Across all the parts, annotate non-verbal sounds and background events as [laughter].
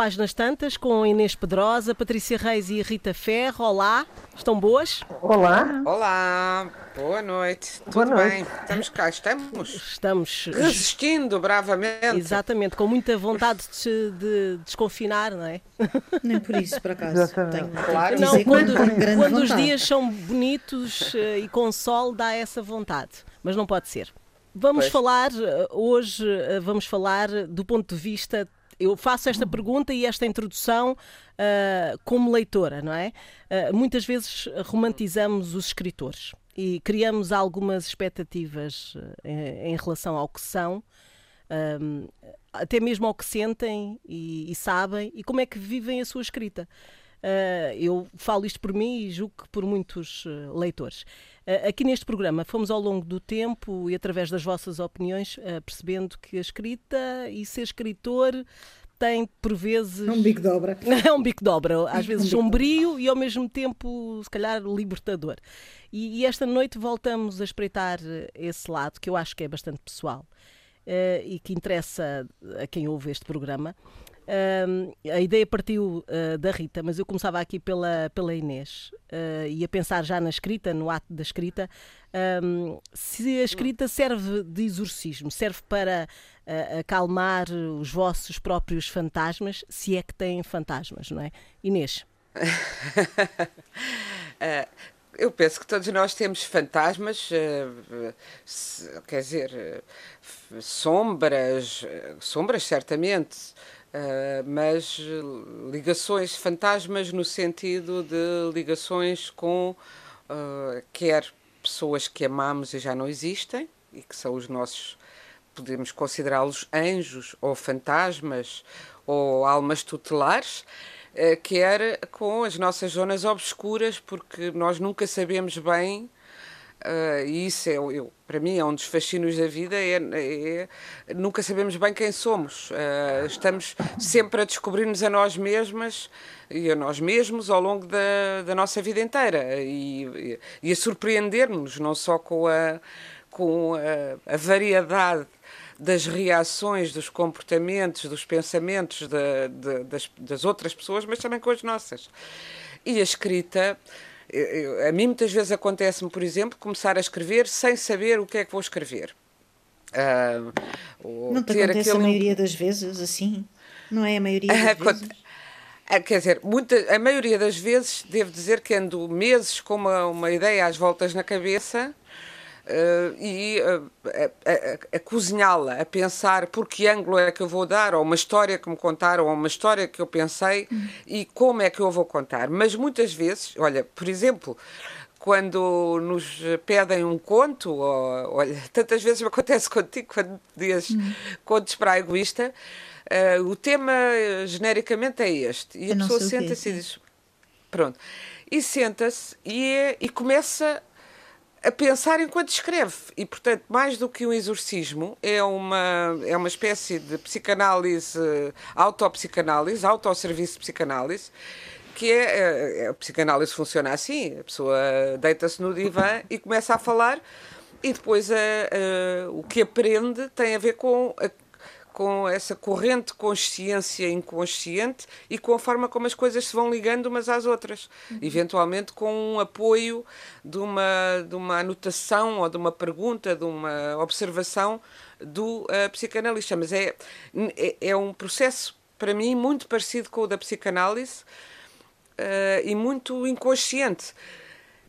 Páginas Tantas com Inês Pedrosa, Patrícia Reis e Rita Ferro. Olá, estão boas? Olá. Olá, boa noite. Boa Tudo noite. bem? Estamos cá, estamos Estamos resistindo bravamente. exatamente com muita vontade de, de desconfinar, não é? [laughs] Nem por isso, por acaso. Exatamente. Tenho, Claro. tenho Não, quando, quando os dias são bonitos eh, e com sol dá essa vontade, mas não pode ser. Vamos Pois. falar eh, hoje, eh, vamos falar do ponto de vista. Eu faço esta pergunta e esta introdução eh, como leitora, não é? Eh, muitas vezes romantizamos os escritores e criamos algumas expectativas eh, em, em relação ao que são, até mesmo ao que sentem e, e sabem e como é que vivem a sua escrita. Uh, eu falo isto por mim e julgo que por muitos uh, leitores. Uh, aqui neste programa fomos ao longo do tempo e através das vossas opiniões uh, percebendo que a escrita e ser escritor tem por vezes. É um bico de obra. [laughs] É um bico de obra, às [laughs] vezes Um sombrio e ao mesmo tempo, se calhar, libertador. E, e esta noite voltamos a espreitar eh, esse lado que eu acho que é bastante pessoal eh, e que interessa a quem ouve este programa. A ideia partiu ah, da Rita, mas eu começava aqui pela, pela Inês ah, e a pensar já na escrita, no ato da escrita, ahm, se a escrita serve de exorcismo, serve para ah, acalmar os vossos próprios fantasmas, se é que têm fantasmas, não é? Inês. [laughs] Eh, eu penso que todos nós temos fantasmas, eh, quer dizer, eh, sombras, sombras certamente, eh, mas ligações, fantasmas no sentido de ligações com eh, quer pessoas que amamos e já não existem, e que são os nossos, podemos considerá-los anjos ou fantasmas ou almas tutelares, eh, quer com as nossas zonas obscuras, porque nós nunca sabemos bem, eh, e isso é, eu, para mim é um dos fascínios da vida, é, é- nunca sabemos bem quem somos. Eh, estamos sempre a descobrir-nos a nós mesmas e a nós mesmos ao longo da, da nossa vida inteira e, e- a surpreender-nos, não só com a, com a, a variedade das reações, dos comportamentos, dos pensamentos da- da- das, das outras pessoas, mas também com as nossas. E a escrita, eu- eu- a mim muitas vezes acontece-me, por exemplo, começar a escrever sem saber o que é que vou escrever. Ou Não te ter acontece a aquele maioria das vezes assim? Não é a maioria [laughs] das vezes? Ah, Quer dizer, muita, a maioria das vezes, devo dizer que ando meses com uma, uma ideia às voltas na cabeça eh, e eh, a, a- a cozinhá-la, a pensar por que ângulo é que eu vou dar, ou uma história que me contaram, ou uma história que eu pensei e como é que eu vou contar. Mas muitas vezes, olha, por exemplo, quando nos pedem um conto, ou, olha, [laughs] tantas vezes me acontece contigo quando dias contos para a egoísta, eh, o tema genericamente é este. E a Eu não pessoa senta-se e diz: Pronto. E senta-se e, é- e começa a pensar enquanto escreve. E, portanto, mais do que um exorcismo, é uma, é uma espécie de psicanálise, autopsicanálise, autosserviço de psicanálise, que é, eh, a psicanálise funciona assim, a pessoa deita-se no divã e começa a falar e depois eh, eh, o que aprende tem a ver com a com essa corrente consciência inconsciente e com a forma como as coisas se vão ligando umas às outras. Eventualmente com um apoio de uma, de uma anotação ou de uma pergunta, de uma observação do eh, psicanalista. Mas é, é, é um processo, para mim, muito parecido com o da psicanálise eh, e muito inconsciente.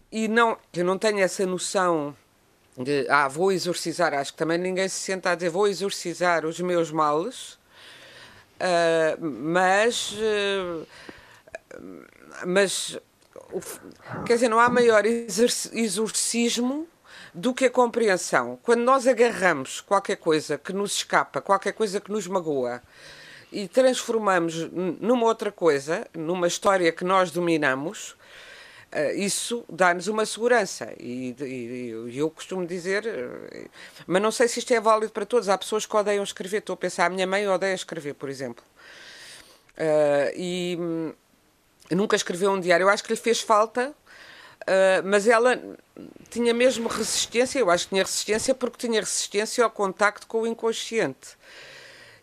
E não, eu não tenho essa noção de, ah, vou exorcizar, acho que também ninguém se senta a dizer, vou exorcizar os meus males, ah, mas, ah, mas, quer dizer, não há maior exorci- exorcismo do que a compreensão. Quando nós agarramos qualquer coisa que nos escapa, qualquer coisa que nos magoa, e transformamos numa outra coisa, numa história que nós dominamos, isso dá-nos uma segurança. E, e- eu costumo dizer, eh, mas não sei se isto é válido para todos. Há pessoas que odeiam escrever. Estou a pensar, a minha mãe odeia escrever, por exemplo. Eh, e hum, nunca escreveu um diário. Eu acho que lhe fez falta. eh, mas ela tinha mesmo resistência, eu acho que tinha resistência porque tinha resistência ao contacto com o inconsciente.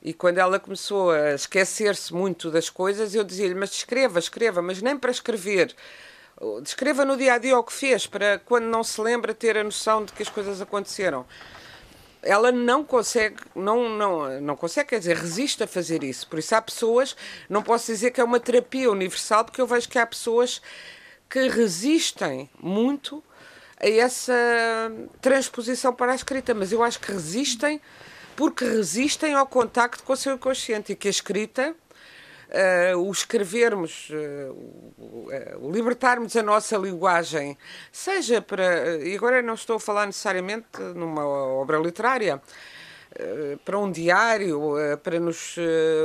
E quando ela começou a esquecer-se muito das coisas, eu dizia-lhe: Mas escreva, escreva, mas nem para escrever. Descreva no dia a dia o que fez, para quando não se lembra ter a noção de que as coisas aconteceram. Ela não consegue, não, não, não consegue, quer dizer, resiste a fazer isso. Por isso há pessoas, não posso dizer que é uma terapia universal, porque eu vejo que há pessoas que resistem muito a essa transposição para a escrita, mas eu acho que resistem porque resistem ao contacto com o seu inconsciente e que a escrita, uh, o escrevermos, uh, uh, libertarmos a nossa linguagem, seja para. E agora não estou a falar necessariamente numa obra literária para um diário, para nos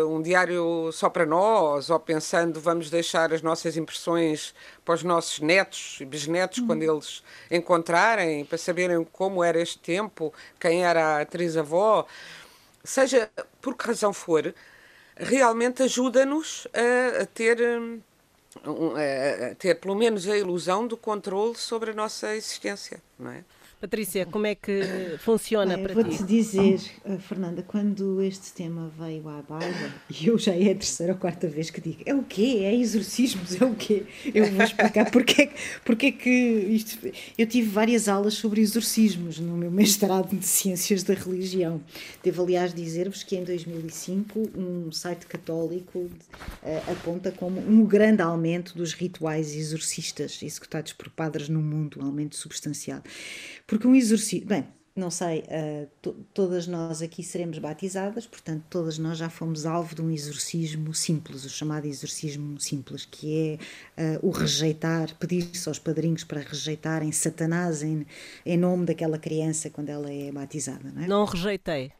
um diário só para nós, ou pensando vamos deixar as nossas impressões para os nossos netos e bisnetos uhum. quando eles encontrarem, para saberem como era este tempo, quem era a atriz-avó, seja por que razão for, realmente ajuda-nos a, a ter a ter pelo menos a ilusão do controle sobre a nossa existência, não é? Patrícia, como é que funciona Bem, para vou ti? Vou-te dizer, eh, Fernanda, quando este tema veio à baila, e eu já é a terceira ou quarta vez que digo, é o quê? É exorcismos? É o quê? Eu vou explicar porque, porque que isto... Eu tive várias aulas sobre exorcismos no meu mestrado de Ciências da Religião. Devo, aliás, dizer-vos que em 2005 um site católico uh, aponta como um grande aumento dos rituais exorcistas executados por padres no mundo, um aumento substancial. Porque um exorcismo. Bem, não sei, uh, to todas nós aqui seremos batizadas, portanto, todas nós já fomos alvo de um exorcismo simples, o chamado exorcismo simples, que é uh, o rejeitar, pedir-se aos padrinhos para rejeitarem Satanás em, em nome daquela criança quando ela é batizada. Não, é? não rejeitei.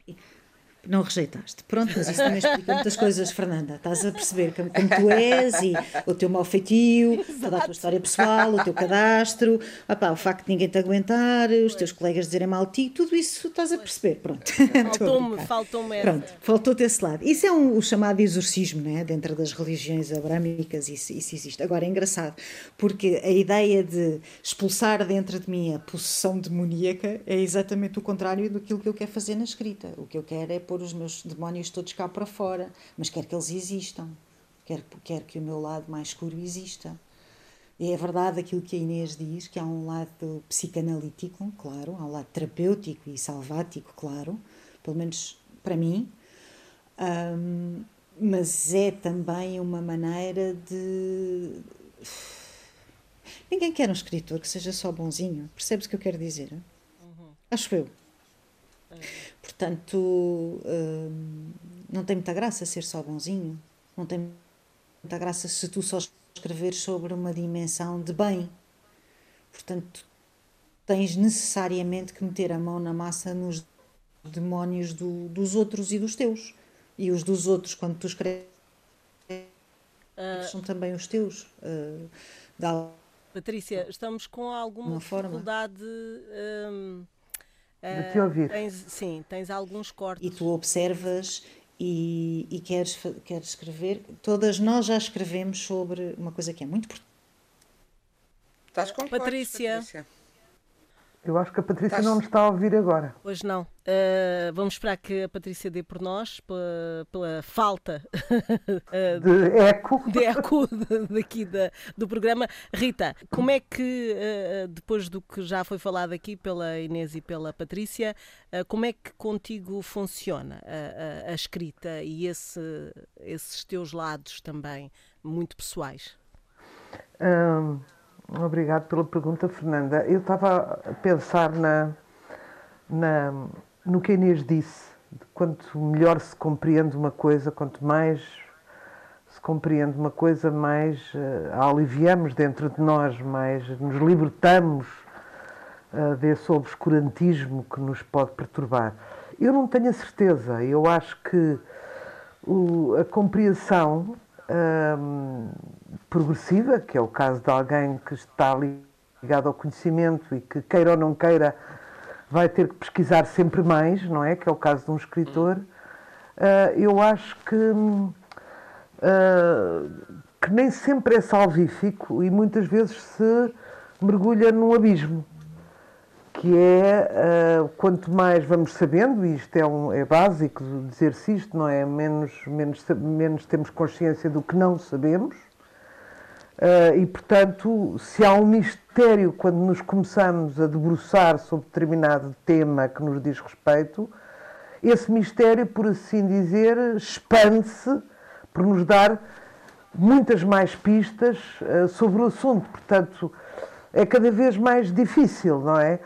Não rejeitaste. Pronto, mas isso também explica muitas coisas, Fernanda. Estás a perceber como, como tu és e o teu mau feitio, toda a tua história pessoal, o teu cadastro, opá, o facto de ninguém te aguentar, os teus colegas dizerem mal de ti, tudo isso estás a perceber. Pronto. Faltou-me [laughs] faltou Pronto, faltou-te esse lado. Isso é um, o chamado exorcismo, né? dentro das religiões abrâmicas, isso, isso existe. Agora é engraçado, porque a ideia de expulsar dentro de mim a possessão demoníaca é exatamente o contrário daquilo que eu quero fazer na escrita. O que eu quero é pôr os meus demónios todos cá para fora, mas quero que eles existam, quero, quero que o meu lado mais escuro exista. E é verdade aquilo que a Inês diz, que há um lado psicanalítico, claro, há um lado terapêutico e salvático, claro, pelo menos para mim, um, mas é também uma maneira de. Ninguém quer um escritor que seja só bonzinho, percebes o que eu quero dizer? Uhum. Acho eu. Portanto, hum, não tem muita graça ser só bonzinho, não tem muita graça se tu só escreveres sobre uma dimensão de bem. Portanto, tens necessariamente que meter a mão na massa nos demónios do, dos outros e dos teus. E os dos outros, quando tu escreves, uh, são também os teus. Uh, Patrícia, estamos com alguma dificuldade. Um, de te ouvir. Tens, sim, tens alguns cortes. E tu observas e, e queres, queres escrever. Todas nós já escrevemos sobre uma coisa que é muito importante. Estás com Patrícia. Cortes, Patrícia. Eu acho que a Patrícia Estás... não nos está a ouvir agora. Pois não. Uh, vamos esperar que a Patrícia dê por nós, pela, pela falta uh, [laughs] de eco, de eco daqui da, do programa. Rita, como é que, uh, depois do que já foi falado aqui pela Inês e pela Patrícia, como é que contigo funciona a, a, a escrita e esse, esses teus lados também muito pessoais? Um Obrigado pela pergunta, Fernanda. Eu estava a pensar na, na, no que a Inês disse. Quanto melhor se compreende uma coisa, quanto mais se compreende uma coisa, mais uh, a aliviamos dentro de nós, mais nos libertamos uh, desse obscurantismo que nos pode perturbar. Eu não tenho a certeza. Eu acho que o, a compreensão um, progressiva, que é o caso de alguém que está ligado ao conhecimento e que, queira ou não queira, vai ter que pesquisar sempre mais, não é? Que é o caso de um escritor. Uh, eu acho que, uh, que nem sempre é salvífico e muitas vezes se mergulha num abismo. que é uh, quanto mais vamos sabendo, e isto é, um, é básico dizer-se isto, não é? Menos, menos, menos temos consciência do que não sabemos. Uh, e, portanto, se há um mistério quando nos começamos a debruçar sobre determinado tema que nos diz respeito, esse mistério, por assim dizer, expande-se por nos dar muitas mais pistas uh, sobre o assunto. Portanto, é cada vez mais difícil, não é?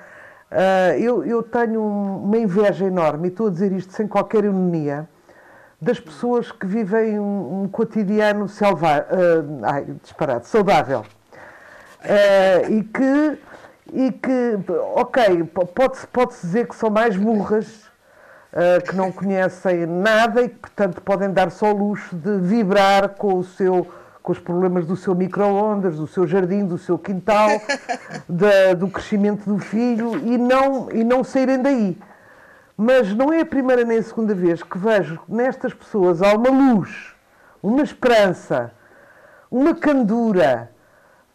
Uh, eu, eu, tenho uma inveja enorme, e estou a dizer isto sem qualquer ironia, das pessoas que vivem um, um cotidiano selvagem, uh, ai, disparado, saudável. Uh, e que, e que, ok, pode-se pode dizer que são mais burras, uh, que não conhecem nada e que, portanto, podem dar só o luxo de vibrar com o seu com os problemas do seu micro-ondas, do seu jardim, do seu quintal, [laughs] da, do crescimento do filho e não, e não saírem daí. Mas não é a primeira nem a segunda vez que vejo nestas pessoas há uma luz, uma esperança, uma candura,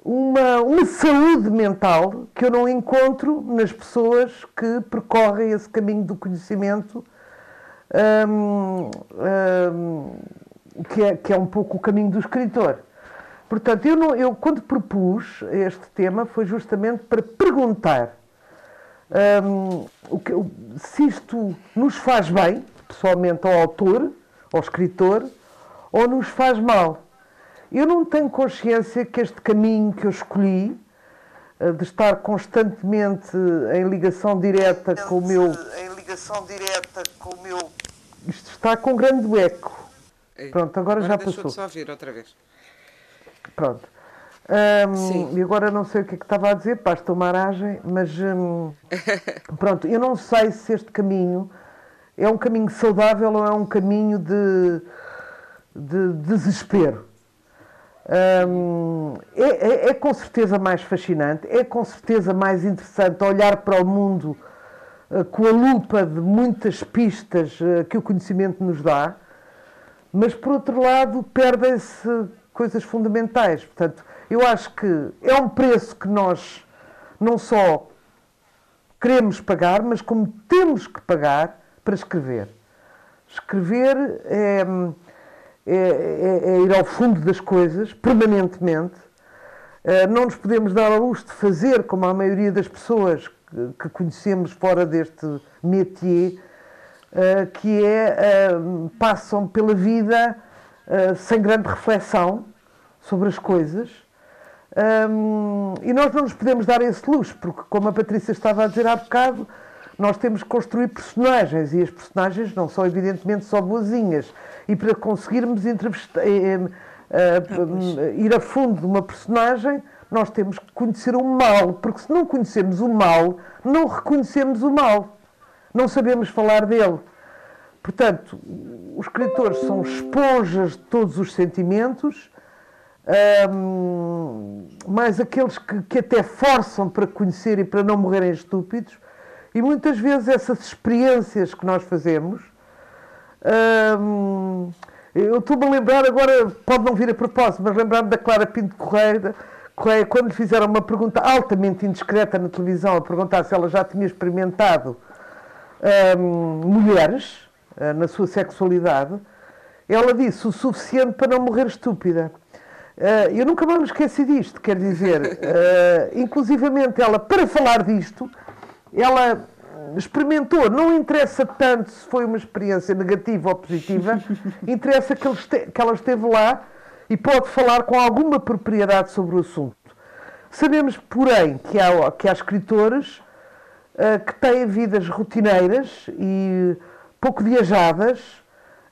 uma, uma saúde mental que eu não encontro nas pessoas que percorrem esse caminho do conhecimento, hum, hum, que, é, que é um pouco o caminho do escritor. Portanto, eu, não, eu quando propus este tema foi justamente para perguntar um, o que, se isto nos faz bem, pessoalmente ao autor, ao escritor, ou nos faz mal. Eu não tenho consciência que este caminho que eu escolhi, eh, de estar constantemente em ligação direta com o meu. Em ligação direta com o meu. Isto está com grande eco. Pronto, agora, agora já passou. só ouvir outra vez. Pronto. Um, e agora não sei o que é que estava a dizer, para esta maragem, mas um, [laughs] pronto, eu não sei se este caminho é um caminho saudável ou é um caminho de, de desespero. Um, é, é, é, com certeza mais fascinante, é com certeza mais interessante olhar para o mundo uh, com a lupa de muitas pistas uh, que o conhecimento nos dá, mas por outro lado perdem-se coisas fundamentais. Portanto, eu acho que é um preço que nós não só queremos pagar, mas como temos que pagar para escrever. Escrever é, é, é, é ir ao fundo das coisas, permanentemente. Eh, não nos podemos dar ao luxo de fazer como a maioria das pessoas que conhecemos fora deste métier, eh, que é eh, passam pela vida sem grande reflexão sobre as coisas um, e nós não nos podemos dar esse luxo, porque, como a Patrícia estava a dizer há bocado, nós temos que construir personagens e as personagens não são, evidentemente, só boazinhas. E para conseguirmos eh, eh, ir a fundo de uma personagem, nós temos que conhecer o mal, porque se não conhecemos o mal, não reconhecemos o mal, não sabemos falar dele. Portanto, os escritores são esponjas de todos os sentimentos um, mais aqueles que, que até forçam para conhecer e para não morrerem estúpidos, e muitas vezes essas experiências que nós fazemos. Um, eu estou-me a lembrar, agora pode não vir a propósito, mas lembrar-me da Clara Pinto Correia, Correia, quando lhe fizeram uma pergunta altamente indiscreta na televisão, a perguntar se ela já tinha experimentado um, mulheres uh, na sua sexualidade, ela disse o suficiente para não morrer estúpida. Uh, eu nunca mais me esqueci disto, quer dizer, uh, inclusivamente ela, para falar disto, ela experimentou, não interessa tanto se foi uma experiência negativa ou positiva, [laughs] interessa que, que ela esteve lá e pode falar com alguma propriedade sobre o assunto. Sabemos, porém, que há, que há escritores uh, que têm vidas rotineiras e pouco viajadas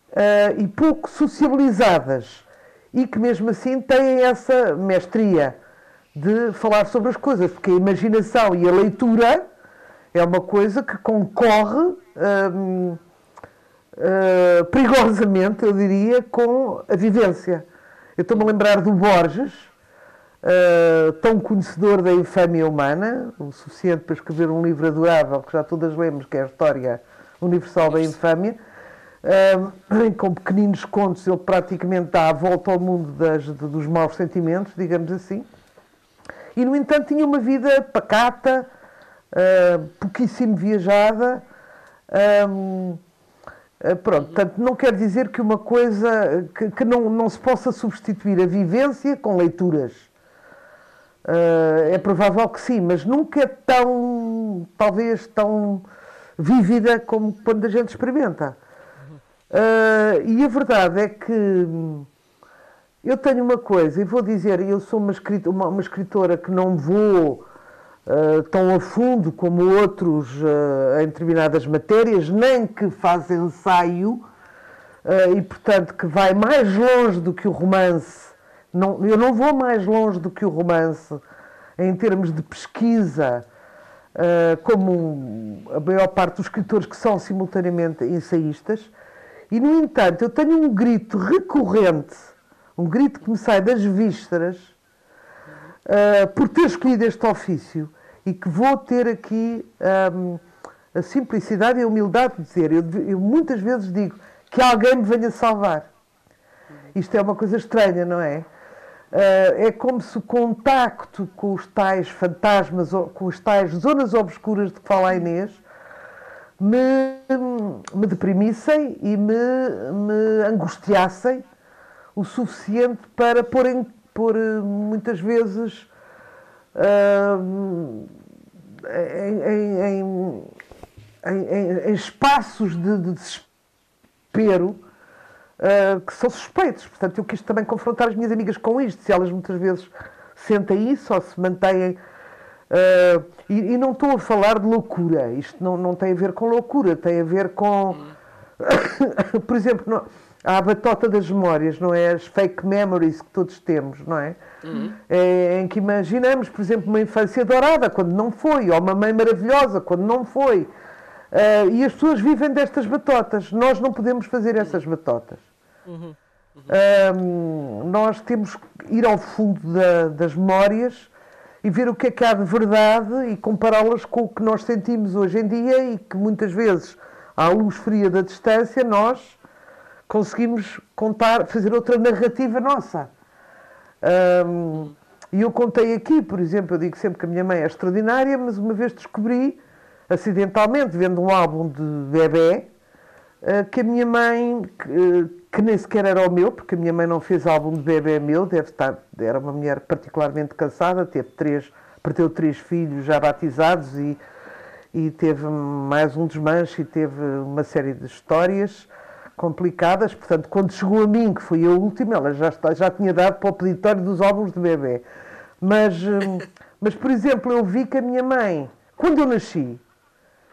uh, e pouco sociabilizadas e que mesmo assim têm essa mestria de falar sobre as coisas, porque a imaginação e a leitura é uma coisa que concorre hum, uh, perigosamente, eu diria, com a vivência. Eu estou-me a lembrar do Borges, uh, tão conhecedor da infâmia humana, o suficiente para escrever um livro adorável, que já todas lemos, que é a História Universal da Infâmia, um, [clears throat] com pequeninos contos, ele praticamente dá a volta ao mundo das, dos maus sentimentos, digamos assim. E, no entanto, tinha uma vida pacata, uh, pouquíssimo viajada. Um, uh, pronto, portanto, não quer dizer que uma coisa que, que não, não se possa substituir a vivência com leituras. Uh, é provável que sim, mas nunca é tão, talvez, tão vívida como quando a gente experimenta. Uh, e a verdade é que eu tenho uma coisa, e vou dizer, eu sou uma escritora, uma, uma escritora que não vou uh, tão a fundo como outros uh, em determinadas matérias, nem que faz ensaio, e portanto que vai mais longe do que o romance não, eu não vou mais longe do que o romance em termos de pesquisa, como a maior parte dos escritores que são simultaneamente ensaístas. E, no entanto, eu tenho um grito recorrente, um grito que me sai das vísceras, uh, por ter escolhido este ofício e que vou ter aqui um, a simplicidade e a humildade de dizer. Eu, eu muitas vezes digo que alguém me venha salvar. Isto é uma coisa estranha, não é? Uh, é como se o contacto com os tais fantasmas, com as tais zonas obscuras de que fala a Inês, me, me deprimissem e me, me angustiassem o suficiente para pôr, em, pôr eh, muitas vezes em, em, em, em, espaços de, de desespero uh, que são suspeitos. Portanto, eu quis também confrontar as minhas amigas com isto, se elas muitas vezes sentem isso ou se mantêm. Uh, e, e, não estou a falar de loucura, isto não, não tem a ver com loucura, tem a ver com. [coughs] Por exemplo, não, há a batota das memórias, não é? As fake memories que todos temos, não é? Uhum. é? Em que imaginamos, por exemplo, uma infância dourada quando não foi, ou uma mãe maravilhosa quando não foi. Uh, e as pessoas vivem destas batotas. Nós não podemos fazer essas batotas. Uhum. Uhum. nós temos que ir ao fundo da, das memórias e ver o que é que há de verdade e compará-las com o que nós sentimos hoje em dia e que muitas vezes, à luz fria da distância, nós conseguimos contar, fazer outra narrativa nossa. Um, e eu contei aqui, por exemplo, eu digo sempre que a minha mãe é extraordinária, mas uma vez descobri, acidentalmente, vendo um álbum de bebê, que a minha mãe, que, que, nem sequer era o meu, porque a minha mãe não fez álbum de bebê meu, deve estar, era uma mulher particularmente cansada, teve três, perdeu três filhos já batizados e, e teve mais um desmanche e teve uma série de histórias complicadas. Portanto, quando chegou a mim, que fui a última, ela já, está, já tinha dado para o peditório dos álbuns de bebê. Mas, hum, mas, por exemplo, eu vi que a minha mãe, quando eu nasci,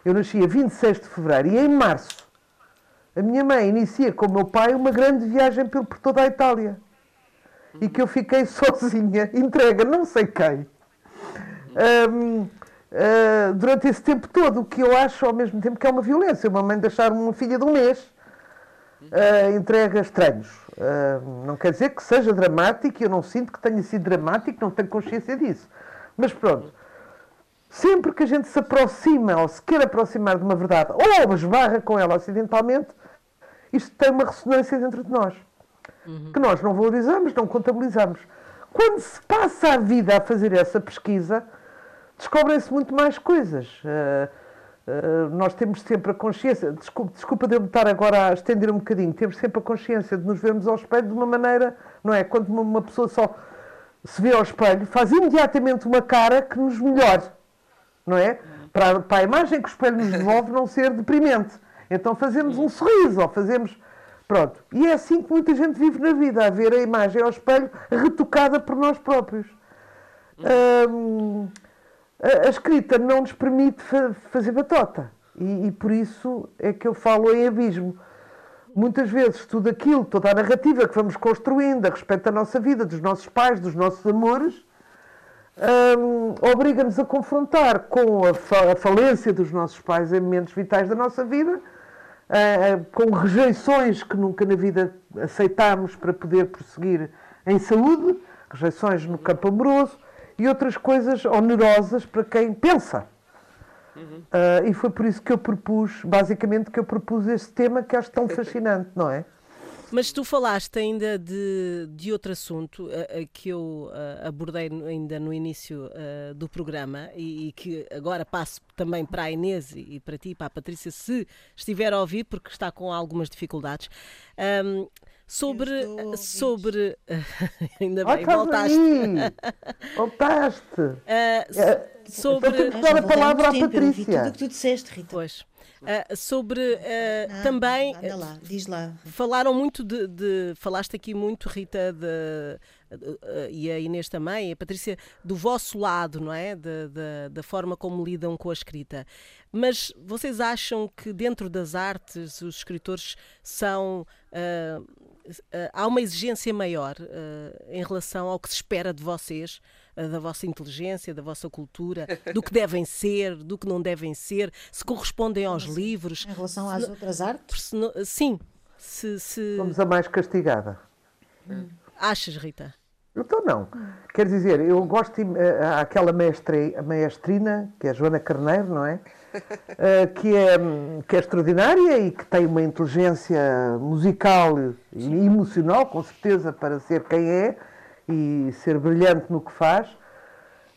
eu nasci a 26 de fevereiro e em março a minha mãe inicia com o meu pai uma grande viagem por, por toda a Itália. E que eu fiquei [laughs] sozinha, entrega, não sei quem. Um, uh, ah, durante esse tempo todo, o que eu acho ao mesmo tempo que é uma violência. Uma mãe deixar uma filha de um mês uh, entrega estranhos. Uh, não quer dizer que seja dramático, eu não sinto que tenha sido dramático, não tenho consciência disso. Mas pronto, sempre que a gente se aproxima ou se quer aproximar de uma verdade ou esbarra com ela acidentalmente, isto tem uma ressonância dentro de nós, uhum. que nós não valorizamos, não contabilizamos. Quando se passa a vida a fazer essa pesquisa, descobrem-se muito mais coisas. Uh, uh, nós temos sempre a consciência, desculpa, desculpa de eu me estar agora a estender um bocadinho, temos sempre a consciência de nos vermos ao espelho de uma maneira, não é? Quando uma, uma pessoa só se vê ao espelho, faz imediatamente uma cara que nos melhore, não é? Para, para a imagem que o espelho nos devolve não ser deprimente. Então fazemos um sorriso, ou fazemos. Pronto. E é assim que muita gente vive na vida, a ver a imagem ao espelho retocada por nós próprios. Hum, a, escrita não nos permite fa fazer batota. E, e, por isso é que eu falo em abismo. Muitas vezes tudo aquilo, toda a narrativa que vamos construindo a respeito da nossa vida, dos nossos pais, dos nossos amores, hum, obriga-nos a confrontar com a, fa a falência dos nossos pais em momentos vitais da nossa vida uh, com rejeições que nunca na vida aceitámos para poder prosseguir em saúde, rejeições no campo amoroso e outras coisas onerosas para quem pensa. Uhum. Uh, e foi por isso que eu propus, basicamente, que eu propus este tema que acho tão [laughs] fascinante, não é? Mas tu falaste ainda de, de outro assunto uh, uh, que eu uh, abordei ainda no início do programa e, e, que agora passo também para a Inês e, e para ti, para a Patrícia, se estiver a ouvir, porque está com algumas dificuldades. Um, sobre. sobre [laughs] ainda bem, voltaste. [laughs] voltaste. Uh, sobre. Então, dar a palavra à Patrícia. Tudo o que tu disseste, Rita. Pois. Uh, sobre uh, também uh, lá, diz lá. falaram muito de, de, falaste aqui muito Rita de, e a Inês também, a Patrícia do vosso lado, não é, de, da forma como lidam com a escrita. Mas vocês acham que dentro das artes os escritores são há uma exigência maior em relação ao que se espera de vocês? da vossa inteligência, da vossa cultura, [laughs] do que devem ser, do que não devem ser, se correspondem aos Mas, livros. Em relação às outras artes? Se, sim. Se, se... Somos a mais castigada. Hum. Achas, Rita? Então não. Quer dizer, eu gosto de, uh, aquela mestre, maestrina, que é a Joana Carneiro, não é? Uh, que é? Que é extraordinária e que tem uma inteligência musical e emocional, com certeza, para ser quem é e ser brilhante no que faz.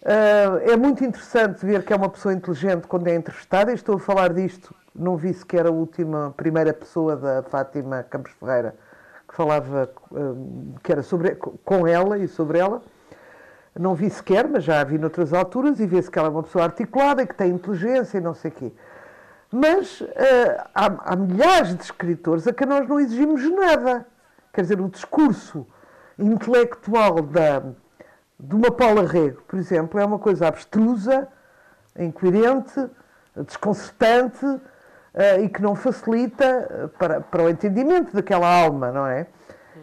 Uh, é muito interessante ver que é uma pessoa inteligente quando é entrevistada. E estou a falar disto, não vi sequer a última, primeira pessoa da Fátima Campos Ferreira que falava, uh, que era sobre, com ela e sobre ela. Não vi sequer, mas já a vi noutras alturas e vê-se que ela é uma pessoa articulada e que tem inteligência e não sei o quê. Mas uh, há, há milhares de escritores a que nós não exigimos nada. Quer dizer, o discurso intelectual da, de uma Paula Rego, por exemplo, é uma coisa abstrusa, incoerente, desconcertante uh, e que não facilita eh, para, para o entendimento daquela alma, não é?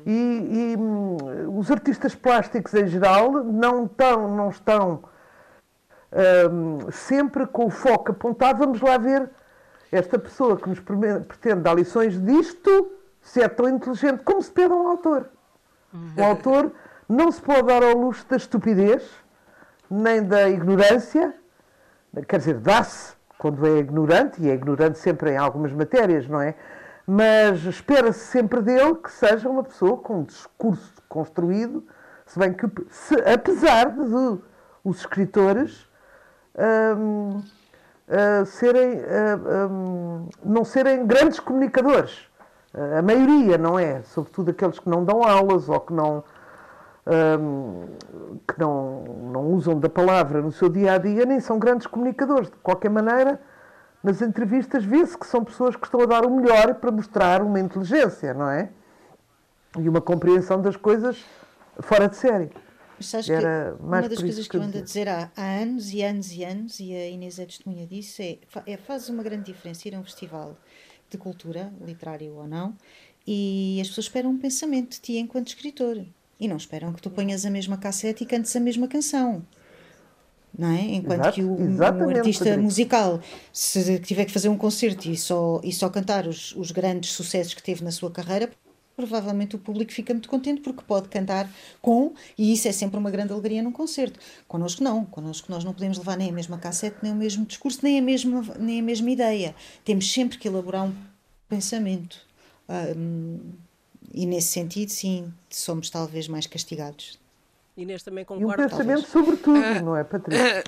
E, e um, os artistas plásticos em geral não estão, não estão um, sempre com o foco apontado. Vamos lá ver esta pessoa que nos pretende dar lições disto, se é tão inteligente como se pede a um autor. O autor não se pode dar ao luxo da estupidez, nem da ignorância, quer dizer, dá-se quando é ignorante, e é ignorante sempre em algumas matérias, não é? Mas espera-se sempre dele que seja uma pessoa com um discurso construído, se bem que, se, apesar de os escritores hum, uh, serem, uh, um, não serem grandes comunicadores a maioria, não é? Sobretudo aqueles que não dão aulas ou que não, um, que não, não usam da palavra no seu dia a dia, nem são grandes comunicadores. De qualquer maneira, nas entrevistas vê-se que são pessoas que estão a dar o melhor para mostrar uma inteligência, não é? E uma compreensão das coisas fora de série. Mas sabes que uma das coisas que eu ando a dizer há, há, anos e anos e anos, e a Inês é testemunha disso, é, é faz uma grande diferença ir a um festival de cultura, literário ou não, e as pessoas esperam um pensamento de ti enquanto escritor. E não esperam que tu ponhas a mesma cassete e cantes a mesma canção. Não é? Enquanto Exato, que o, o artista musical, se tiver que fazer um concerto e só, e só cantar os, os grandes sucessos que teve na sua carreira, provavelmente o público fica muito contente porque pode cantar com, e isso é sempre uma grande alegria num concerto. Connosco não, connosco nós não podemos levar nem a mesma cassete, nem o mesmo discurso, nem a mesma, nem a mesma ideia. Temos sempre que elaborar um pensamento. Um, e nesse sentido, sim, somos talvez mais castigados. Inês também concorda. E um pensamento talvez. sobre tudo, uh, não é, Patrícia?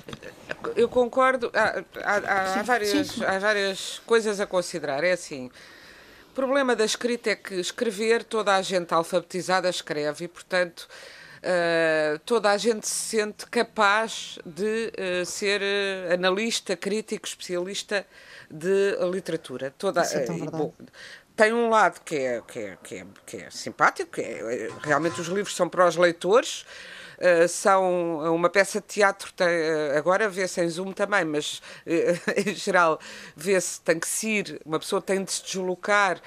Uh, eu concordo. Há, há, há, há várias, sim. há várias coisas a considerar. É assim, o problema da escrita é que escrever, toda a gente alfabetizada escreve e, portanto, uh, toda a gente se sente capaz de uh, ser uh, analista, crítico, especialista de literatura. Toda, Isso é tão bom, tem um lado que é, que é, que é, que é simpático, que é, realmente os livros são para os leitores, Uh, são uma peça de teatro, tem, uh, agora vê-se em Zoom também, mas [laughs] em geral vê-se, tem que se ir, uma pessoa tem de se deslocar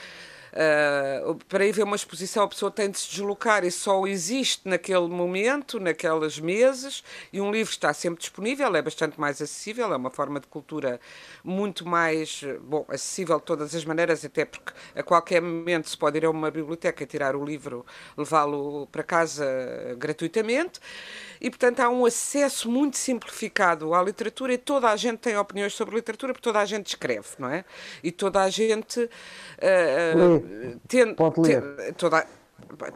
Uh, para ir ver uma exposição, a pessoa tem de se deslocar e só existe naquele momento, naquelas meses, e um livro está sempre disponível, é bastante mais acessível, é uma forma de cultura muito mais, bom, acessível de todas as maneiras, até porque a qualquer momento se pode ir a uma biblioteca e tirar o livro, levá-lo para casa gratuitamente e, portanto, há um acesso muito simplificado à literatura e toda a gente tem opiniões sobre literatura porque toda a gente escreve, não é? E toda a gente uh, Ten, pode ler. Ten, toda,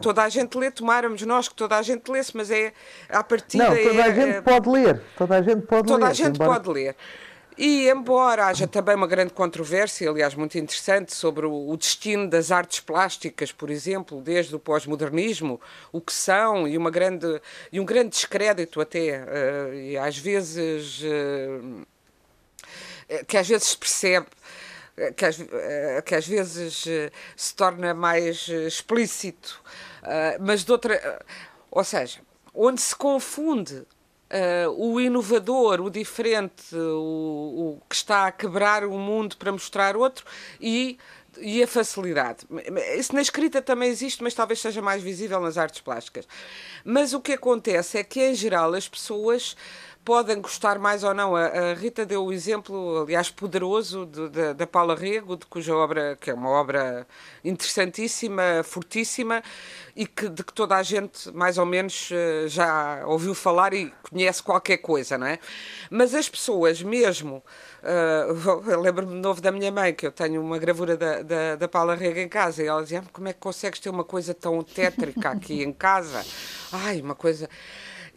toda a gente lê, tomáramos nós que toda a gente lesse, mas é a partir Não, toda a é, gente é, pode ler. Toda a gente pode toda ler. A gente embora... pode ler. E embora haja também uma grande controvérsia, aliás, muito interessante, sobre o, destino das artes plásticas, por exemplo, desde o pós-modernismo, o que são, e, uma grande, e um grande descrédito até, uh, e às vezes. Uh, que às vezes se percebe que às, que às vezes se torna mais explícito, mas de outra. Ou seja, onde se confunde o inovador, o diferente, o, o, que está a quebrar o mundo para mostrar outro e, e a facilidade. Isso na escrita também existe, mas talvez seja mais visível nas artes plásticas. Mas o que acontece é que, em geral, as pessoas podem gostar mais ou não. A, Rita deu o exemplo, aliás, poderoso de, de, da Paula Rego, de cuja obra, que é uma obra interessantíssima, fortíssima, e que, de que toda a gente, mais ou menos, eh, já ouviu falar e conhece qualquer coisa, não é? Mas as pessoas, mesmo. Uh, Lembro-me de novo da minha mãe, que eu tenho uma gravura da, da, da Paula Rega em casa, e ela dizia: Como é que consegues ter uma coisa tão tétrica aqui em casa? Ai, uma coisa.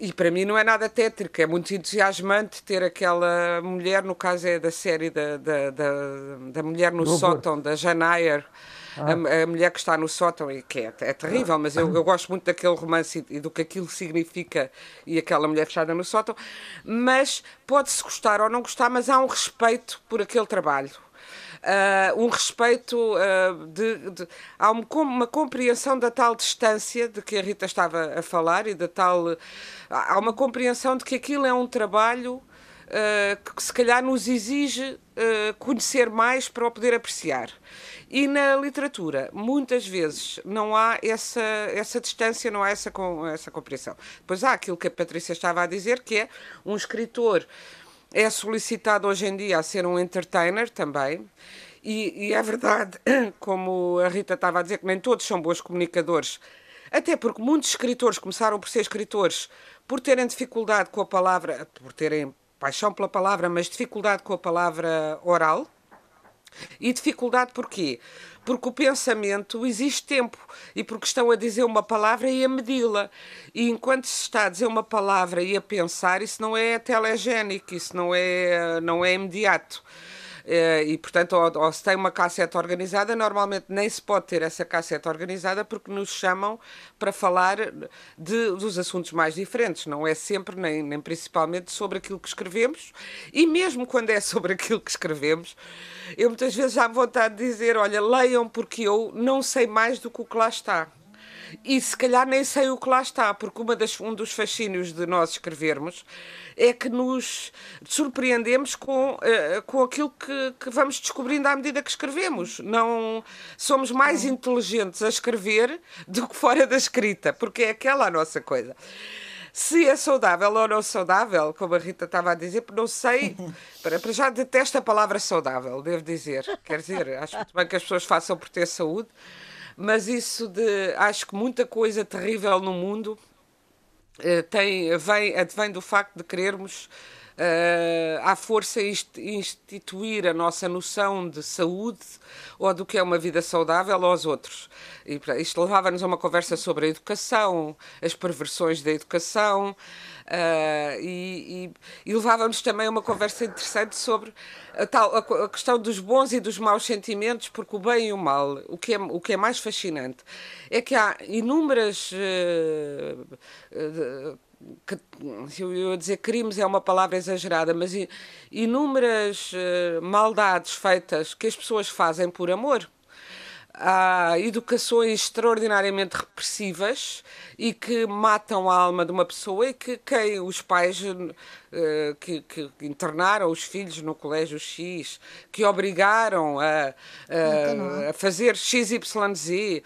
E para mim não é nada tétrico, é muito entusiasmante ter aquela mulher, no caso é da série da, da, da, da mulher no sótão, da Janayer, ah. a, a, mulher que está no sótão, e que é, é terrível, mas eu, eu, gosto muito daquele romance e, e, do que aquilo significa e aquela mulher fechada no sótão. Mas pode-se gostar ou não gostar, mas há um respeito por aquele trabalho uh, um respeito, uh, de, de, há uma, compreensão da tal distância de que a Rita estava a falar e da tal. Há uma compreensão de que aquilo é um trabalho. Uh, que se calhar nos exige conhecer mais para o poder apreciar. E na literatura, muitas vezes, não há essa, essa distância, não há essa, essa compreensão. Depois há aquilo que a Patrícia estava a dizer, que é um escritor é solicitado hoje em dia a ser um entertainer também. E, e, é verdade, [coughs] como a Rita estava a dizer, que nem todos são bons comunicadores. Até porque muitos escritores começaram por ser escritores por terem dificuldade com a palavra, por terem paixão pela palavra, mas dificuldade com a palavra oral. E dificuldade porquê? Porque o pensamento existe tempo e porque estão a dizer uma palavra e a medi-la. E enquanto se está a dizer uma palavra e a pensar, isso não é telegénico, isso não é, não é imediato. Eh, e, portanto, ou, ou, se tem uma cassete organizada, normalmente nem se pode ter essa cassete organizada porque nos chamam para falar de, dos assuntos mais diferentes. Não é sempre, nem, nem principalmente, sobre aquilo que escrevemos. E mesmo quando é sobre [laughs] aquilo que escrevemos, eu muitas vezes já vontade de dizer: olha, leiam porque eu não sei mais do que o que lá está e se calhar nem sei o que lá está, porque uma das, um dos fascínios de nós escrevermos é que nos surpreendemos com, uh, com aquilo que, que vamos descobrindo à medida que escrevemos. Não somos mais inteligentes a escrever do que fora da escrita, porque é aquela a nossa coisa. Se é saudável ou não saudável, como a Rita estava a dizer, não sei. [laughs] Para, para já detesto a palavra saudável, devo dizer. Quer dizer, acho muito bem que as pessoas façam por ter saúde, mas isso de. Acho que muita coisa terrível no mundo uh, tem, vem, advém do facto de querermos. Uh, à força instituir a nossa noção de saúde ou do que é uma vida saudável aos outros. E, isto levava-nos a uma conversa sobre a educação, as perversões da educação, Uh, e, e, e levávamos também a uma conversa interessante sobre a, tal, a, a, questão dos bons e dos maus sentimentos, porque o bem e o mal, o que é, o que é mais fascinante, é que há inúmeras. Uh, uh, que, eu ia dizer crimes é uma palavra exagerada, mas inúmeras maldades feitas que as pessoas fazem por amor. Há educações extraordinariamente repressivas e que matam a alma de uma pessoa e que quem os pais uh, que, que, internaram os filhos no colégio X, que obrigaram a, a, a fazer XYZ,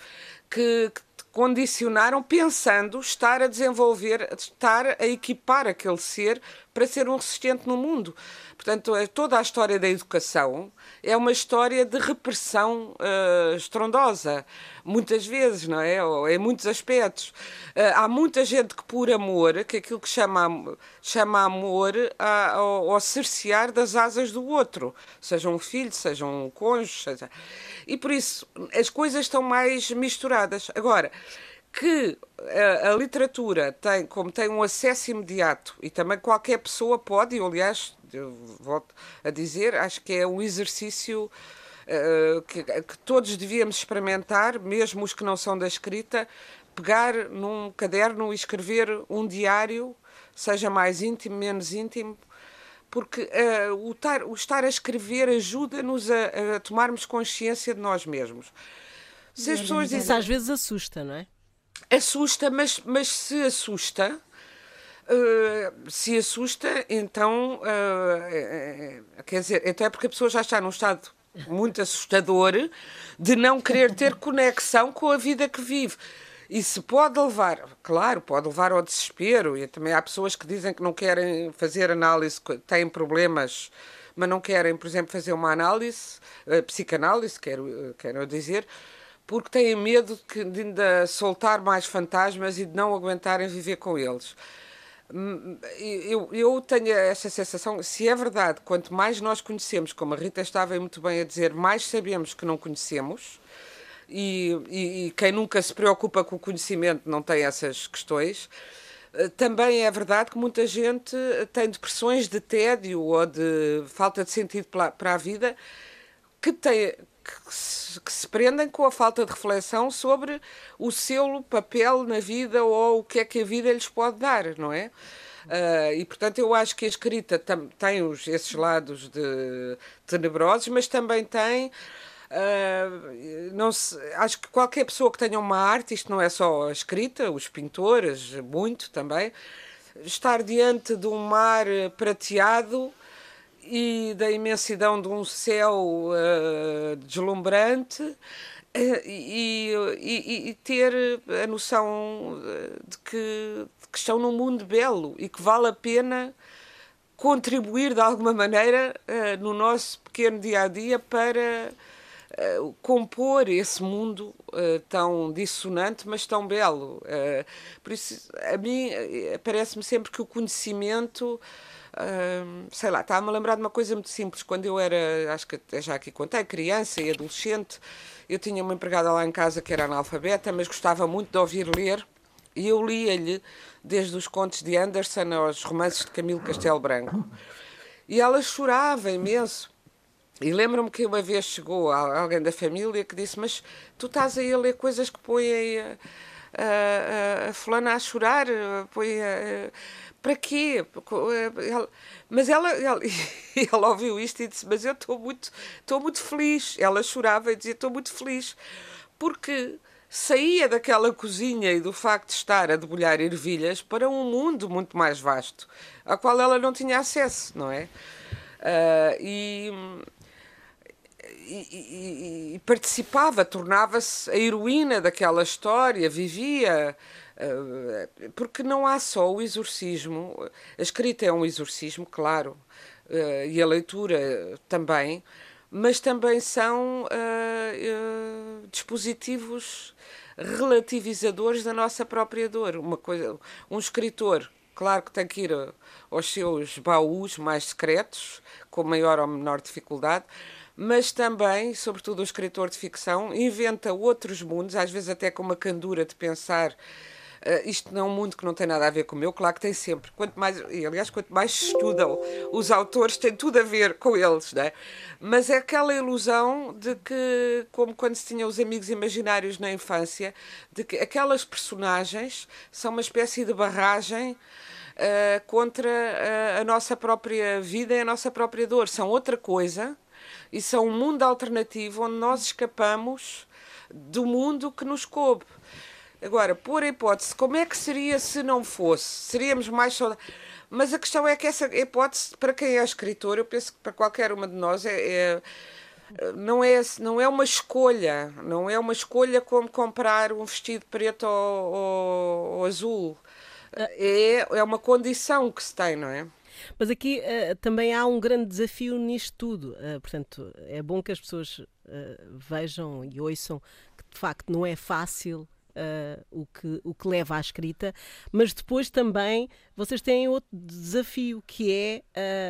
que, que condicionaram pensando estar a desenvolver, estar a equipar aquele ser para ser um resistente no mundo. Portanto, é toda a história da educação é uma história de repressão uh, estrondosa, muitas vezes, não é? Em muitos aspectos. Uh, há muita gente que, por amor, que aquilo que chama, chama amor a, ao, ao cercear das asas do outro, seja um filho, seja um cônjuge, seja... e por isso as coisas estão mais misturadas. Agora, que a, a, literatura tem, como tem um acesso imediato e também qualquer pessoa pode, e aliás, eu volto a dizer, acho que é um exercício uh, que, que, todos devíamos experimentar, mesmo os que não são da escrita, pegar num caderno e escrever um diário, seja mais íntimo, menos íntimo, porque uh, o, tar, o, estar a escrever ajuda-nos a, a, tomarmos consciência de nós mesmos. Se as pessoas dizem... Isso às vezes assusta, não é? Assusta, mas, mas se assusta, uh, se assusta, então, uh, quer dizer, até porque a pessoa já está num estado muito assustador de não querer ter [laughs] conexão com a vida que vive. E se pode levar, claro, pode levar ao desespero, e também há pessoas que dizem que não querem fazer análise, têm problemas, mas não querem, por exemplo, fazer uma análise, uh, psicanálise, quero, quero dizer, porque têm medo de ainda soltar mais fantasmas e de não aguentarem viver com eles. Hum, eu, eu tenho essa sensação, se é verdade, quanto mais nós conhecemos, como a Rita estava muito bem a dizer, mais sabemos que não conhecemos, e, e, e quem nunca se preocupa com o conhecimento não tem essas questões. Eh, também é verdade que muita gente tem depressões de tédio ou de falta de sentido para a vida que, tem, que se, que se prendem com a falta de reflexão sobre o seu papel na vida ou o que é que a vida lhes pode dar, não é? Uh, e portanto eu acho que a escrita tem os, esses lados de tenebrosos, mas também tem Uh, não se, acho que qualquer pessoa que tenha uma arte, isto não é só a escrita, os pintores, muito também, estar diante de um mar prateado e da imensidão de um céu uh, deslumbrante uh, e, e, e, ter a noção de que, de que, estão num mundo belo e que vale a pena contribuir de alguma maneira uh, no nosso pequeno dia a dia para compor esse mundo tão dissonante, mas tão belo. por isso, a mim parece-me sempre que o conhecimento sei lá, estava-me a lembrar de uma coisa muito simples. Quando eu era, acho que já aqui contei, criança e adolescente, eu tinha uma empregada lá em casa que era analfabeta, mas gostava muito de ouvir ler. E eu lia-lhe desde os contos de Anderson aos romances de Camilo Castelo Branco. E ela chorava imenso. E lembro-me que uma vez chegou alguém da família que disse: Mas tu estás aí a ler coisas que põem a, a, a, a fulana a chorar, põe a, para quê? Ela, mas ela, ela, [laughs] ela ouviu isto e disse: Mas eu estou muito, estou muito feliz. Ela chorava e dizia: Estou muito feliz. Porque saía daquela cozinha e do facto de estar a debulhar ervilhas para um mundo muito mais vasto, ao qual ela não tinha acesso, não é? Uh, e, e, e, e, participava, tornava-se a heroína daquela história, vivia eh, porque não há só o exorcismo, a escrita é um exorcismo, claro, eh, e a leitura também, mas também são uh, dispositivos relativizadores da nossa própria dor. Uma coisa, um escritor, claro que tem que ir aos seus baús mais secretos, com maior ou menor dificuldade, mas também, sobretudo o escritor de ficção, inventa outros mundos, às vezes até com uma candura de pensar Uh, isto não é um mundo que não tem nada a ver com o meu, claro que tem sempre. Quanto mais, aliás, quanto mais estudam os autores, tem tudo a ver com eles, não é? Mas é aquela ilusão de que, como quando se tinha os amigos imaginários na infância, de que aquelas personagens são uma espécie de barragem uh, contra uh, a nossa própria vida e a nossa própria dor. São outra coisa e são um mundo alternativo onde nós escapamos do mundo que nos coube. Agora, por hipótese, como é que seria se não fosse? Seríamos mais saudáveis. Mas a questão é que essa hipótese, para quem é escritor, eu penso que para qualquer uma de nós é, é não é, não é uma escolha, não é uma escolha como comprar um vestido preto ou, ou, ou azul. É, é uma condição que se tem, não é? Mas aqui uh, também há um grande desafio nisto tudo. Uh, portanto, é bom que as pessoas uh, vejam e ouçam que de facto não é fácil Uh, o, que, o que leva à escrita, mas depois também vocês têm outro desafio que é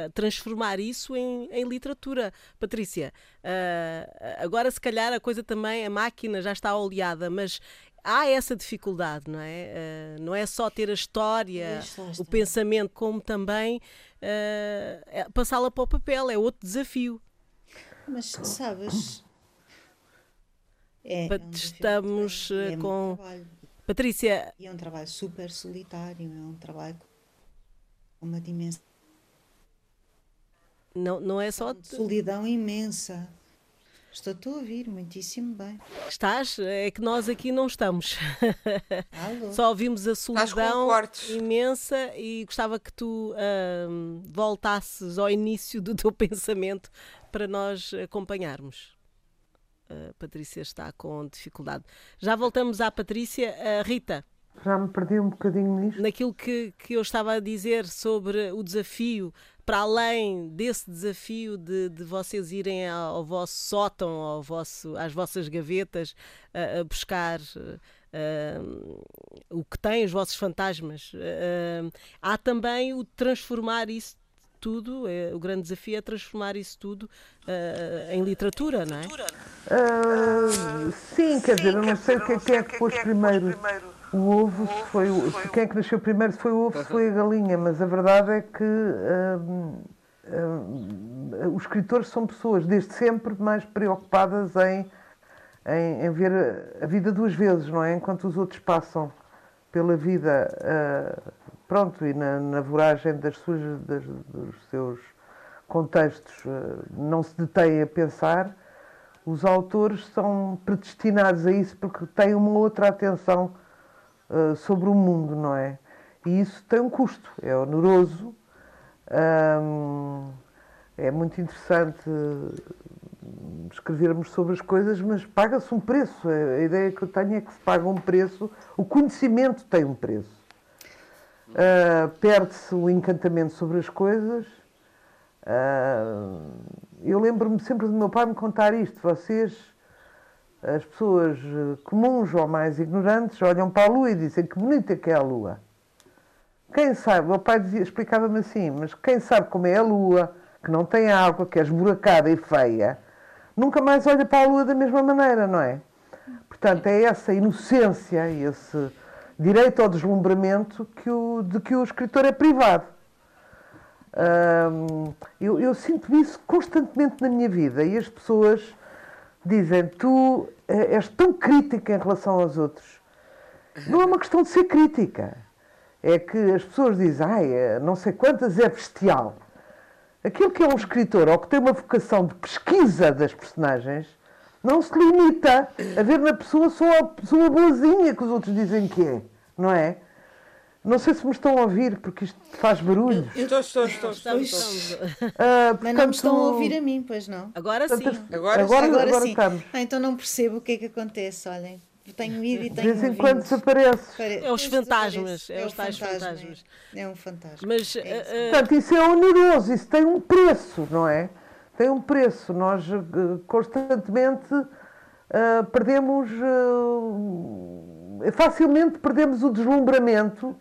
uh, transformar isso em, em literatura. Patrícia, uh, agora se calhar a coisa também, a máquina já está oleada, mas há essa dificuldade, não é? não é só ter a história, o pensamento, como também é passá-la para o papel, é outro desafio. Mas sabes, é, é um estamos é, é com. Patrícia. E é um trabalho super solitário, é um trabalho com uma dimensão. Não, não é só. Solidão imensa. Estou-te a ouvir muitíssimo bem. Estás? É que nós aqui não estamos. [laughs] Só ouvimos a solidão imensa e gostava que tu hum, voltasses ao início do teu [laughs] pensamento para nós acompanharmos a Patrícia está com dificuldade. Já voltamos à Patrícia. Uh, Rita. Já me perdi um bocadinho nisto. Naquilo que, que eu estava a dizer sobre o desafio, para além desse desafio de, de vocês irem ao, ao vosso sótão, ao vosso, às vossas gavetas, uh, a buscar. Uh, o que tem os vossos fantasmas. Uh, há também o transformar isso tudo, é, o grande desafio é transformar isso tudo uh, em literatura, não é? Uh, sim, quer dizer, eu não sei quem, quem é que pôs primeiro o ovo, se foi quem é que nasceu primeiro, se foi o ovo, se foi a galinha, mas a verdade é que uh, os escritores são pessoas desde sempre mais preocupadas em, em, em, ver a vida duas vezes, não é? Enquanto os outros passam pela vida pronto, e na, na voragem das suas, das, dos seus contextos não se detém a pensar, os autores são predestinados a isso porque têm uma outra atenção uh, sobre o mundo, não é? E isso tem um custo, é oneroso, um, é muito interessante escrevermos sobre as coisas, mas paga-se um preço. A ideia que eu tenho é que se paga um preço, o conhecimento tem um preço. Uh, Perde-se o encantamento sobre as coisas. Uh, eu lembro-me sempre do meu pai me contar isto. Vocês, as pessoas comuns ou mais ignorantes, olham para a lua e dizem que bonita que é a lua. Quem sabe, o meu pai explicava-me assim, mas quem sabe como é a lua, que não tem água, que é esburacada e feia, nunca mais olha para a lua da mesma maneira, não é? Portanto, é essa inocência, esse direito ao deslumbramento que o, de que o escritor é privado. eu, eu, sinto isso constantemente na minha vida e as pessoas dizem: Tu eh, és tão crítica em relação aos outros. Não é uma questão de ser crítica. É que as pessoas dizem: Ai, eh, não sei quantas é bestial. Aquilo que é um escritor ou que tem uma vocação de pesquisa das personagens não se limita a ver na pessoa só a pessoa boazinha que os outros dizem que é, não é? Não sei se me estão a ouvir, porque isto faz barulhos. Estou, estou, estou. estou, estou. Uh, Mas não me estão a ouvir a mim, pois não? Agora sim. Agora, agora, agora, agora sim. Estamos. Ah, então não percebo o que é que acontece, olhem. Tenho ido e tenho De vez em quando desaparece. É os fantasmas. É, é os tais fantasmas. É um fantasma. Mas, é isso. Uh, Portanto, isso é oneroso, isso tem um preço, não é? tem um preço. Nós uh, constantemente uh, perdemos, uh, facilmente perdemos o deslumbramento.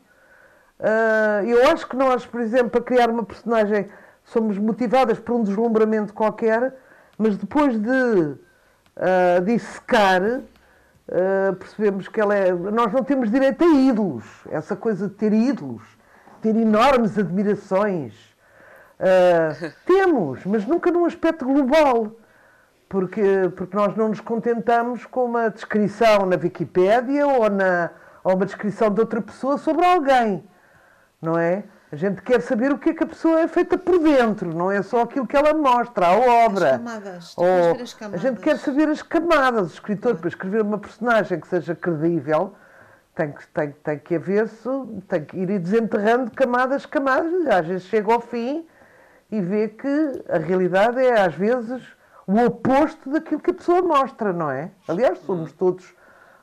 Eu acho que nós, por exemplo, para criar uma personagem, somos motivadas por um deslumbramento qualquer, mas depois de uh, dissecar, percebemos que ela é. Nós não temos direito a ídolos. Essa coisa de ter ídolos, ter enormes admirações Uh, [laughs] temos, mas nunca num aspecto global, porque, porque nós não nos contentamos com uma descrição na Wikipédia ou, na, ou uma descrição de outra pessoa sobre alguém, não é? A gente quer saber o que é que a pessoa é feita por dentro, não é só aquilo que ela mostra, a obra. As camadas. Ou, as camadas. A gente quer saber as camadas. O escritor, para escrever uma personagem que seja credível, tem que, tem, tem que haver, tem que ir desenterrando camadas, camadas. Às vezes chega ao fim e vê que a realidade é, às vezes, o oposto daquilo que a pessoa mostra, não é? Aliás, somos todos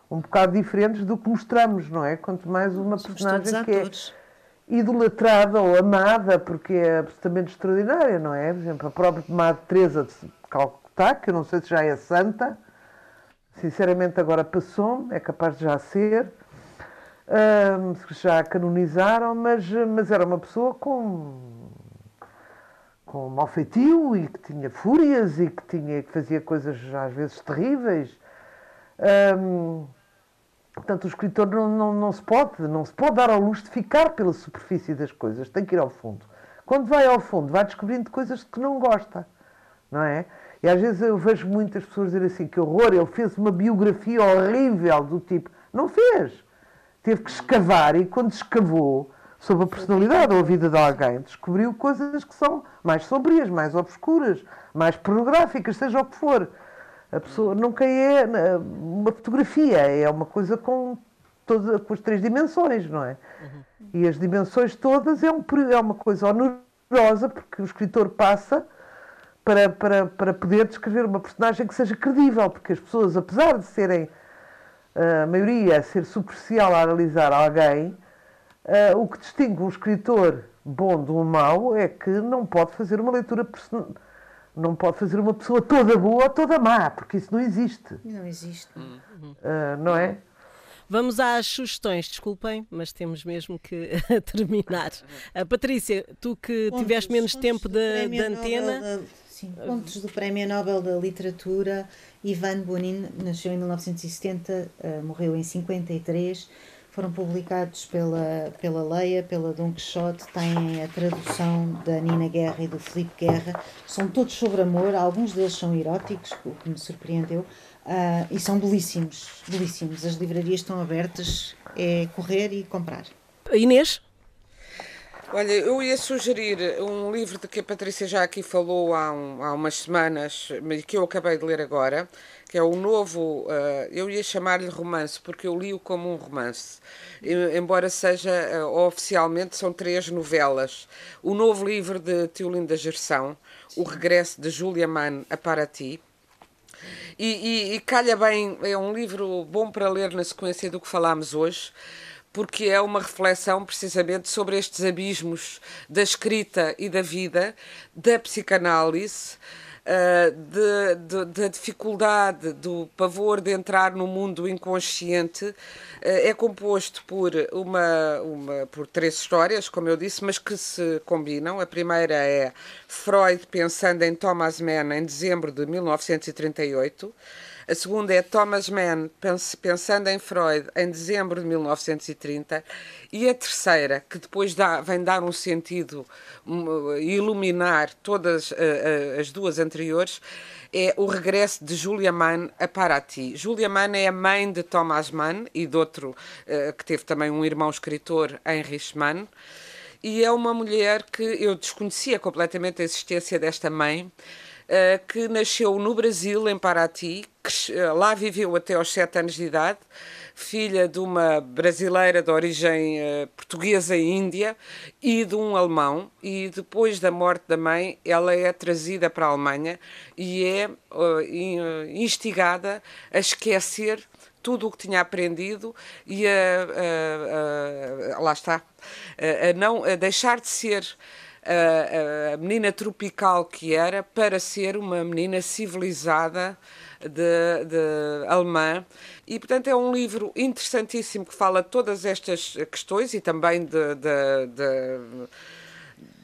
um bocado diferentes do que mostramos, não é? Quanto mais uma somos personagem que é. Idolatrada ou amada, porque é absolutamente extraordinária, não é? Por exemplo, a própria Madre Teresa de Calcutá, que eu não sei se já é santa, sinceramente agora passou-me, é capaz de já ser, um, já a canonizaram, mas, mas era uma pessoa com com mau feitio e que tinha fúrias e que, tinha, que fazia coisas às vezes terríveis. Um, portanto, o escritor não, não, não, se pode, não se pode dar ao luxo de ficar pela superfície das coisas, tem que ir ao fundo. Quando vai ao fundo, vai descobrindo coisas que não gosta, não é? E às vezes eu vejo muitas pessoas dizer assim: que horror, ele fez uma biografia horrível do tipo. Não fez. Teve que escavar e quando escavou sobre a personalidade ou a vida de alguém, descobriu coisas que são mais sombrias, mais obscuras, mais pornográficas, seja o que for. A pessoa nunca é uma fotografia, é uma coisa com, todas, com as três dimensões, não é? Uhum. E as dimensões todas é, um, é uma coisa onerosa, porque o escritor passa para, para, para poder descrever uma personagem que seja credível, porque as pessoas, apesar de serem, a maioria, a ser superficial a analisar alguém, Uh, o que distingue um escritor bom de um mau é que não pode fazer uma leitura não pode fazer uma pessoa toda boa ou toda má, porque isso não existe. Não existe. Uh, não é? Vamos às sugestões, desculpem, mas temos mesmo que [laughs] terminar. Uh, Patrícia, tu que pontos, tiveste menos tempo da antena. Da, sim, pontos do Prémio Nobel da Literatura. Ivan Bunin nasceu em 1970, morreu em 53 foram publicados pela, pela Leia, pela Dom Quixote, têm a tradução da Nina Guerra e do Felipe Guerra, são todos sobre amor, alguns deles são eróticos, o que me surpreendeu, uh, e são belíssimos, belíssimos. As livrarias estão abertas, é correr e comprar. Inês? Olha, eu ia sugerir um livro de que a Patrícia já aqui falou há, um, há umas semanas, mas que eu acabei de ler agora, que é o novo, uh, eu ia chamar-lhe romance, porque eu li-o como um romance, embora seja, uh, oficialmente, são três novelas. O novo livro de Teolinda Gerção, O Regresso de Julia Mann a Paraty, e, e, e calha bem, é um livro bom para ler na sequência do que falámos hoje, porque é uma reflexão precisamente sobre estes abismos da escrita e da vida, da psicanálise, da dificuldade, do pavor de entrar no mundo inconsciente. Uh, é composto por, uma, uma, por três histórias, como eu disse, mas que se combinam. A primeira é Freud pensando em Thomas Mann em dezembro de 1938. A segunda é Thomas Mann, pensando em Freud, em dezembro de 1930. E a terceira, que depois dá, vem dar um sentido, um, iluminar todas uh, uh, as duas anteriores, é o regresso de Julia Mann a Paraty. Julia Mann é a mãe de Thomas Mann e de outro que teve também um irmão escritor, Heinrich Mann. E é uma mulher que eu desconhecia completamente a existência desta mãe que nasceu no Brasil, em Paraty, que uh, lá viveu até aos sete anos de idade, filha de uma brasileira de origem uh, portuguesa e índia e de um alemão. E depois da morte da mãe, ela é trazida para a Alemanha e é instigada a esquecer tudo o que tinha aprendido e a, a, a, a lá está a, não a deixar de ser a, a menina tropical que era para ser uma menina civilizada de, de, alemã. E, portanto, é um livro interessantíssimo que fala de todas estas questões e também de, de, de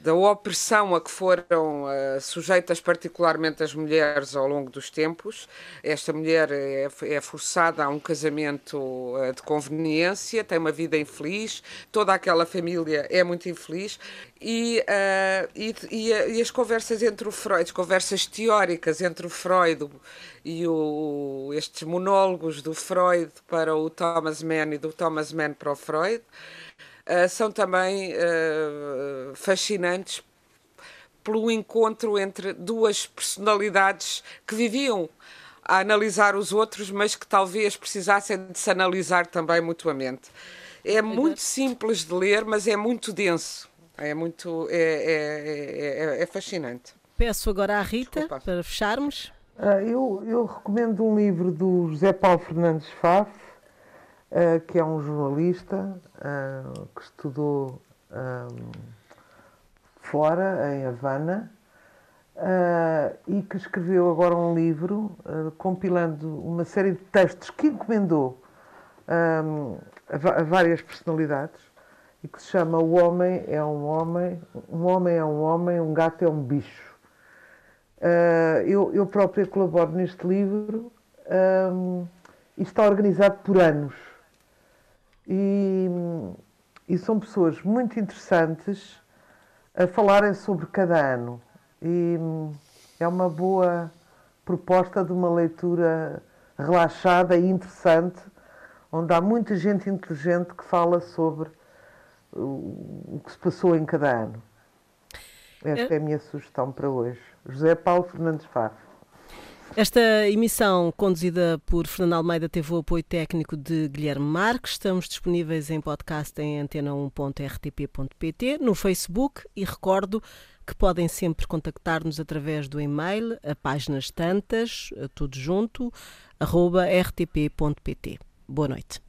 da opressão a que foram uh, sujeitas particularmente as mulheres ao longo dos tempos. Esta mulher é, é forçada a um casamento uh, de conveniência, tem uma vida infeliz, toda aquela família é muito infeliz. E, uh, e, e, e, as conversas entre o Freud, as conversas teóricas entre o Freud e o, estes monólogos do Freud para o Thomas Mann e do Thomas Mann para o Freud, uh, são também uh, fascinantes pelo encontro entre duas personalidades que viviam a analisar os outros, mas que talvez precisassem de se analisar também mutuamente. É muito simples de ler, mas é muito denso. É muito. é, é, é, é fascinante. Peço agora à Rita Desculpa. para fecharmos. Uh, eu, eu recomendo um livro do José Paulo Fernandes Faf, uh, que é um jornalista uh, que estudou um, fora, em Havana, e que escreveu agora um livro compilando uma série de textos que encomendou um, a, a, várias personalidades e que se chama O Homem é um Homem, um Homem é um Homem, um Gato é um Bicho. Uh, eu, eu própria colaboro neste livro um, e está organizado por anos. E, e são pessoas muito interessantes a falarem sobre cada ano. E é uma boa proposta de uma leitura relaxada e interessante, onde há muita gente inteligente que fala sobre o que se passou em cada ano. Esta é a minha sugestão para hoje. José Paulo Fernandes Faf. Esta emissão, conduzida por Fernando Almeida, teve o apoio técnico de Guilherme Marques. Estamos disponíveis em podcast em antena1.rtp.pt, no Facebook e recordo que podem sempre contactar-nos através do e-mail, a páginas tantas, tudo junto, arroba rtp.pt. Boa noite.